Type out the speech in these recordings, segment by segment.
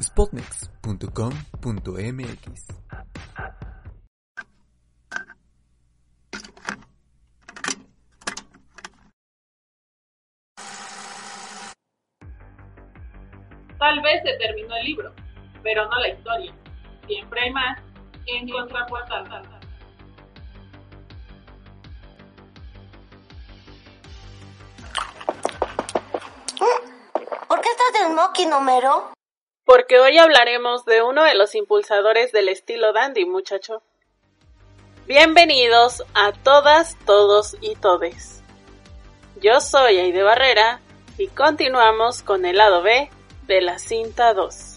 spotnex.com.mx. Tal vez se terminó el libro, pero no la historia. Siempre hay más en Contraportada. ¿Por qué estás de smoking, Homero? Porque hoy hablaremos de uno de los impulsadores del estilo dandy, muchacho. Bienvenidos a todas, todos y todes. Yo soy Aide Barrera y continuamos con el lado B de la cinta 2.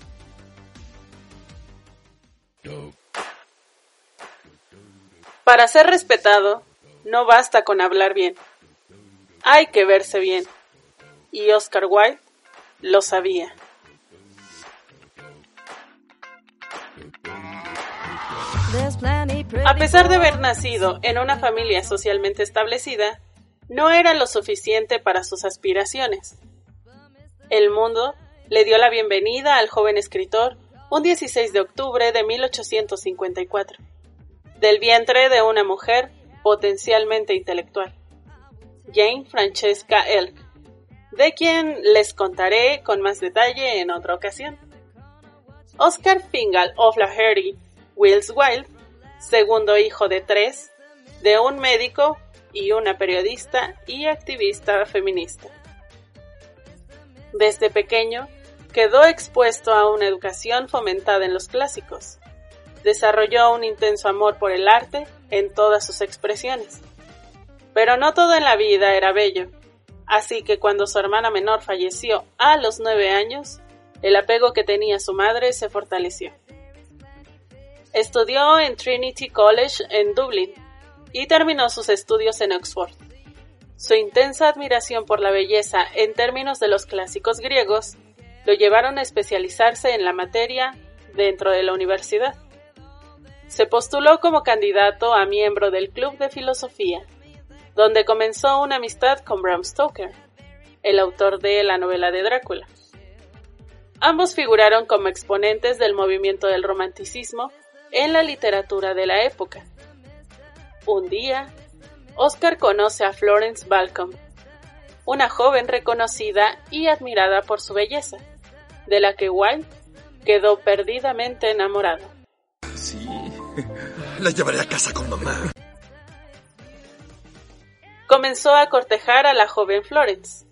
Para ser respetado, no basta con hablar bien. Hay que verse bien. Y Oscar Wilde lo sabía. A pesar de haber nacido en una familia socialmente establecida, no era lo suficiente para sus aspiraciones. El mundo le dio la bienvenida al joven escritor un 16 de octubre de 1854, del vientre de una mujer potencialmente intelectual, Jane Francesca Elk, de quien les contaré con más detalle en otra ocasión. Oscar Fingal O'Flaherty Wills Wilde, segundo hijo de tres, de un médico y una periodista y activista feminista. Desde pequeño, quedó expuesto a una educación fomentada en los clásicos. Desarrolló un intenso amor por el arte en todas sus expresiones. Pero no todo en la vida era bello, así que cuando su hermana menor falleció a los nueve años, el apego que tenía su madre se fortaleció. Estudió en Trinity College en Dublín y terminó sus estudios en Oxford. Su intensa admiración por la belleza en términos de los clásicos griegos lo llevaron a especializarse en la materia dentro de la universidad. Se postuló como candidato a miembro del Club de Filosofía, donde comenzó una amistad con Bram Stoker, el autor de la novela de Drácula. Ambos figuraron como exponentes del movimiento del romanticismo en la literatura de la época. Un día, Oscar conoce a Florence Balcom, una joven reconocida y admirada por su belleza de la que Wilde quedó perdidamente enamorado. Sí, la llevaré a casa con mamá. Comenzó a cortejar a la joven Florence,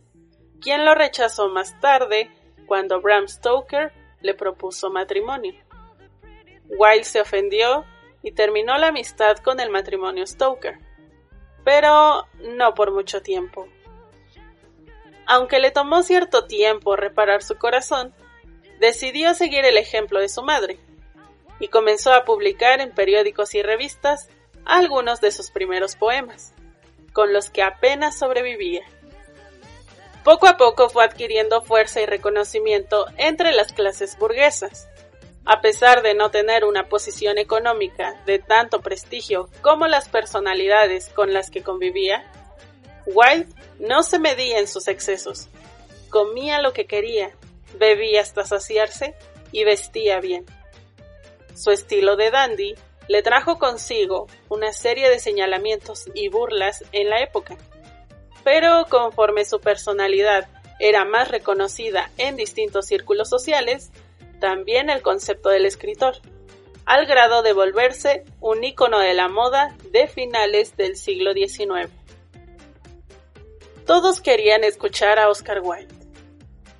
quien lo rechazó más tarde cuando Bram Stoker le propuso matrimonio. Wilde se ofendió y terminó la amistad con el matrimonio Stoker, pero no por mucho tiempo. Aunque le tomó cierto tiempo reparar su corazón, decidió seguir el ejemplo de su madre y comenzó a publicar en periódicos y revistas algunos de sus primeros poemas, con los que apenas sobrevivía. Poco a poco fue adquiriendo fuerza y reconocimiento entre las clases burguesas. A pesar de no tener una posición económica de tanto prestigio como las personalidades con las que convivía, Wilde no se medía en sus excesos. Comía lo que quería bebía hasta saciarse y vestía bien. Su estilo de dandy le trajo consigo una serie de señalamientos y burlas en la época. Pero conforme su personalidad era más reconocida en distintos círculos sociales, también el concepto del escritor, al grado de volverse un ícono de la moda de finales del siglo XIX. Todos querían escuchar a Oscar Wilde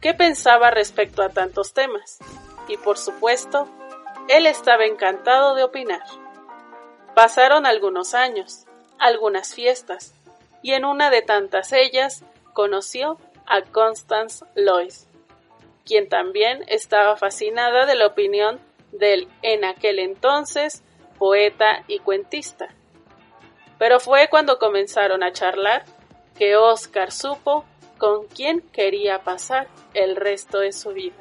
qué pensaba respecto a tantos temas, y por supuesto, él estaba encantado de opinar. Pasaron algunos años, algunas fiestas, y en una de tantas ellas conoció a Constance Lloyd, quien también estaba fascinada de la opinión del en aquel entonces poeta y cuentista. Pero fue cuando comenzaron a charlar que Oscar supo con quién quería pasar el resto de su vida.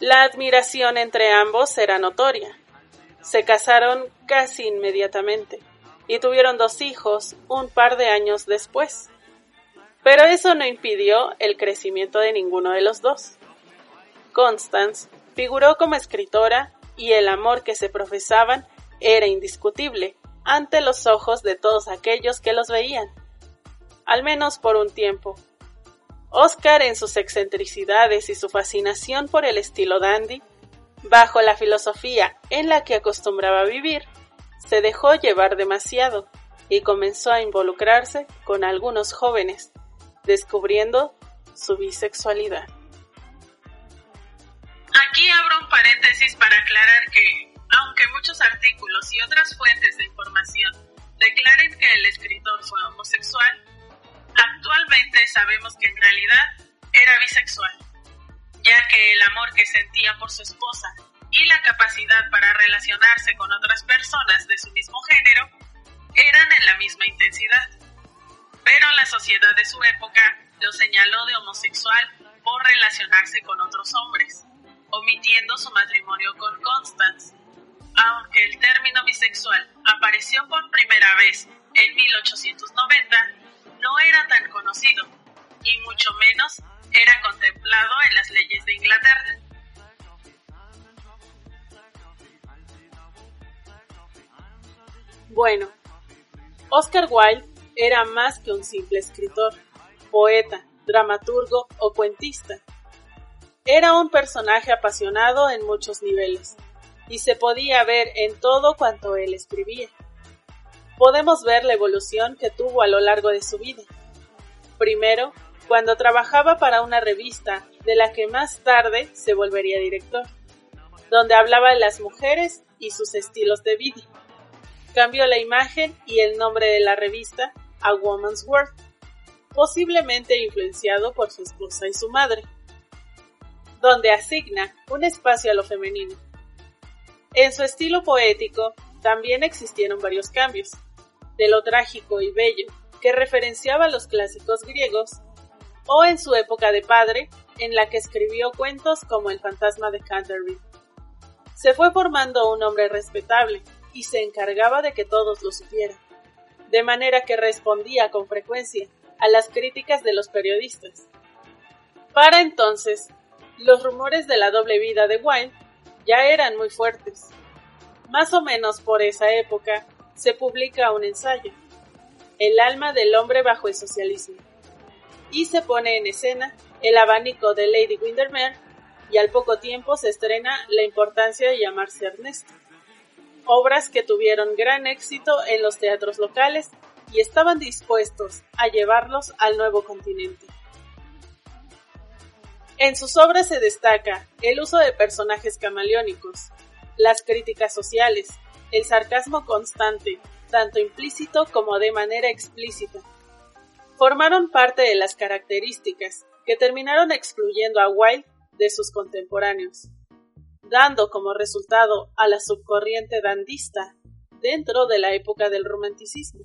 La admiración entre ambos era notoria. Se casaron casi inmediatamente y tuvieron dos hijos un par de años después. Pero eso no impidió el crecimiento de ninguno de los dos. Constance figuró como escritora y el amor que se profesaban era indiscutible ante los ojos de todos aquellos que los veían, al menos por un tiempo. Oscar en sus excentricidades y su fascinación por el estilo dandy, bajo la filosofía en la que acostumbraba vivir, se dejó llevar demasiado y comenzó a involucrarse con algunos jóvenes, descubriendo su bisexualidad. Aquí abro un paréntesis para aclarar que, aunque muchos artículos y otras fuentes de información declaren que el escritor fue homosexual, actualmente sabemos que en realidad era bisexual, ya que el amor que sentía por su esposa y la capacidad para relacionarse con otras personas de su mismo género eran en la misma intensidad. Pero la sociedad de su época lo señaló de homosexual por relacionarse con otros hombres, omitiendo su matrimonio con Constance. Aunque el término bisexual apareció por primera vez en 1890, no era tan conocido y mucho menos era contemplado en las leyes de Inglaterra. Bueno, Oscar Wilde era más que un simple escritor, poeta, dramaturgo o cuentista. Era un personaje apasionado en muchos niveles, y se podía ver en todo cuanto él escribía. Podemos ver la evolución que tuvo a lo largo de su vida. Primero, cuando trabajaba para una revista de la que más tarde se volvería director, donde hablaba de las mujeres y sus estilos de vida cambió la imagen y el nombre de la revista a Woman's World, posiblemente influenciado por su esposa y su madre, donde asigna un espacio a lo femenino. En su estilo poético también existieron varios cambios, de lo trágico y bello, que referenciaba los clásicos griegos, o en su época de padre, en la que escribió cuentos como El fantasma de Canterbury. Se fue formando un hombre respetable, y se encargaba de que todos lo supieran, de manera que respondía con frecuencia a las críticas de los periodistas. Para entonces, los rumores de la doble vida de Wilde ya eran muy fuertes. Más o menos por esa época se publica un ensayo, El alma del hombre bajo el socialismo, y se pone en escena el abanico de Lady Windermere y al poco tiempo se estrena La importancia de llamarse Ernesto obras que tuvieron gran éxito en los teatros locales y estaban dispuestos a llevarlos al nuevo continente. En sus obras se destaca el uso de personajes camaleónicos, las críticas sociales, el sarcasmo constante, tanto implícito como de manera explícita. Formaron parte de las características que terminaron excluyendo a Wilde de sus contemporáneos dando como resultado a la subcorriente dandista dentro de la época del romanticismo.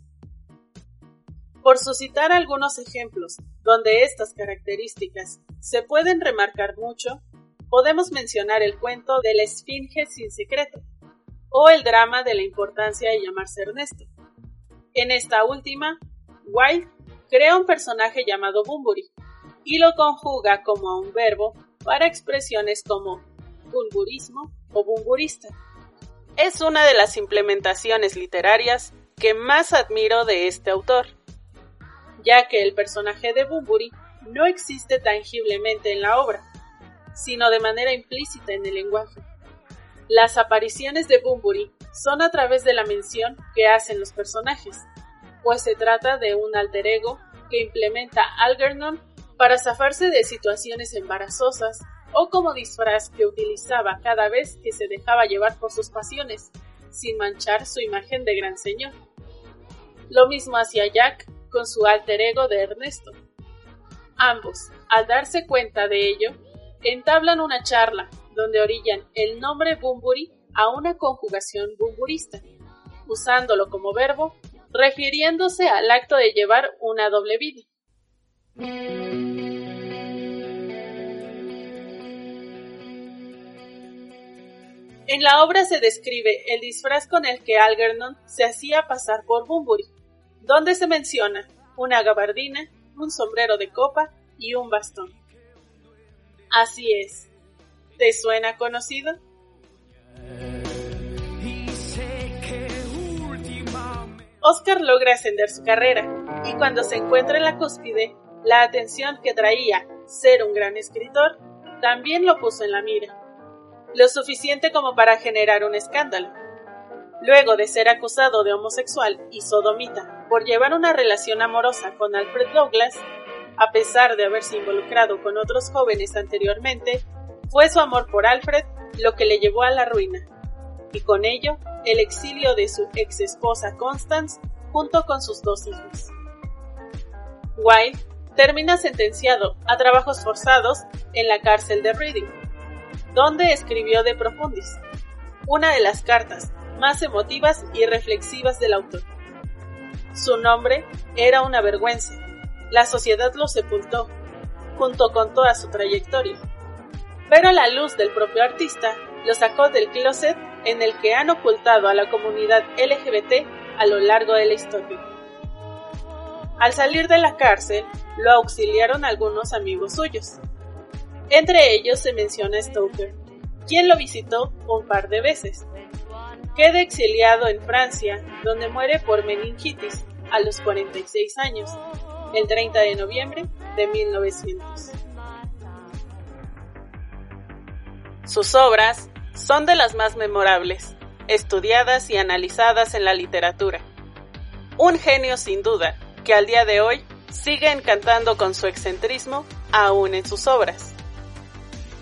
Por suscitar algunos ejemplos donde estas características se pueden remarcar mucho, podemos mencionar el cuento de la Esfinge sin secreto o el drama de la importancia de llamarse Ernesto. En esta última, Wilde crea un personaje llamado Bumburi y lo conjuga como un verbo para expresiones como bulburismo o bumburista. Es una de las implementaciones literarias que más admiro de este autor, ya que el personaje de Bumburi no existe tangiblemente en la obra, sino de manera implícita en el lenguaje. Las apariciones de Bumburi son a través de la mención que hacen los personajes, pues se trata de un alter ego que implementa Algernon para zafarse de situaciones embarazosas o como disfraz que utilizaba cada vez que se dejaba llevar por sus pasiones, sin manchar su imagen de gran señor. Lo mismo hacía Jack con su alter ego de Ernesto. Ambos, al darse cuenta de ello, entablan una charla donde orillan el nombre Bumburi a una conjugación bumburista, usándolo como verbo, refiriéndose al acto de llevar una doble vida. En la obra se describe el disfraz con el que Algernon se hacía pasar por Bunbury, donde se menciona una gabardina, un sombrero de copa y un bastón. Así es. ¿Te suena conocido? Oscar logra ascender su carrera y cuando se encuentra en la cúspide, la atención que traía ser un gran escritor también lo puso en la mira, lo suficiente como para generar un escándalo. Luego de ser acusado de homosexual y sodomita por llevar una relación amorosa con Alfred Douglas, a pesar de haberse involucrado con otros jóvenes anteriormente, fue su amor por Alfred lo que le llevó a la ruina, y con ello el exilio de su ex esposa Constance junto con sus dos hijos. Wilde termina sentenciado a trabajos forzados en la cárcel de Reading, donde escribió De Profundis, una de las cartas más emotivas y reflexivas del autor. Su nombre era una vergüenza. La sociedad lo sepultó, junto con toda su trayectoria. Pero la luz del propio artista lo sacó del closet en el que han ocultado a la comunidad LGBT a lo largo de la historia. Al salir de la cárcel, lo auxiliaron algunos amigos suyos. Entre ellos se menciona Stoker, quien lo visitó un par de veces. Queda exiliado en Francia, donde muere por meningitis a los 46 años, el 30 de noviembre de 1900. Sus obras son de las más memorables, estudiadas y analizadas en la literatura. Un genio sin duda, que al día de hoy sigue encantando con su excentrismo aún en sus obras.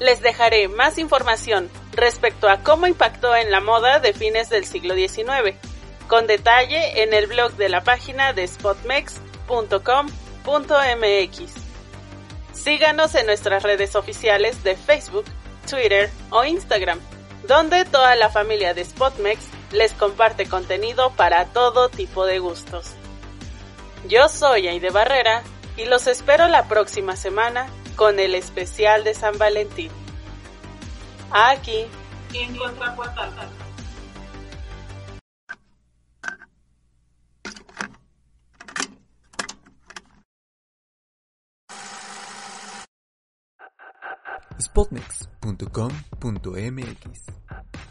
Les dejaré más información respecto a cómo impactó en la moda de fines del siglo XIX, con detalle en el blog de la página de spotmex.com.mx. Síganos en nuestras redes oficiales de Facebook, Twitter o Instagram, donde toda la familia de Spotmex les comparte contenido para todo tipo de gustos. Yo soy Aide Barrera y los espero la próxima semana con el especial de San Valentín. Aquí, en Contrapuerta. spotnex.com.mx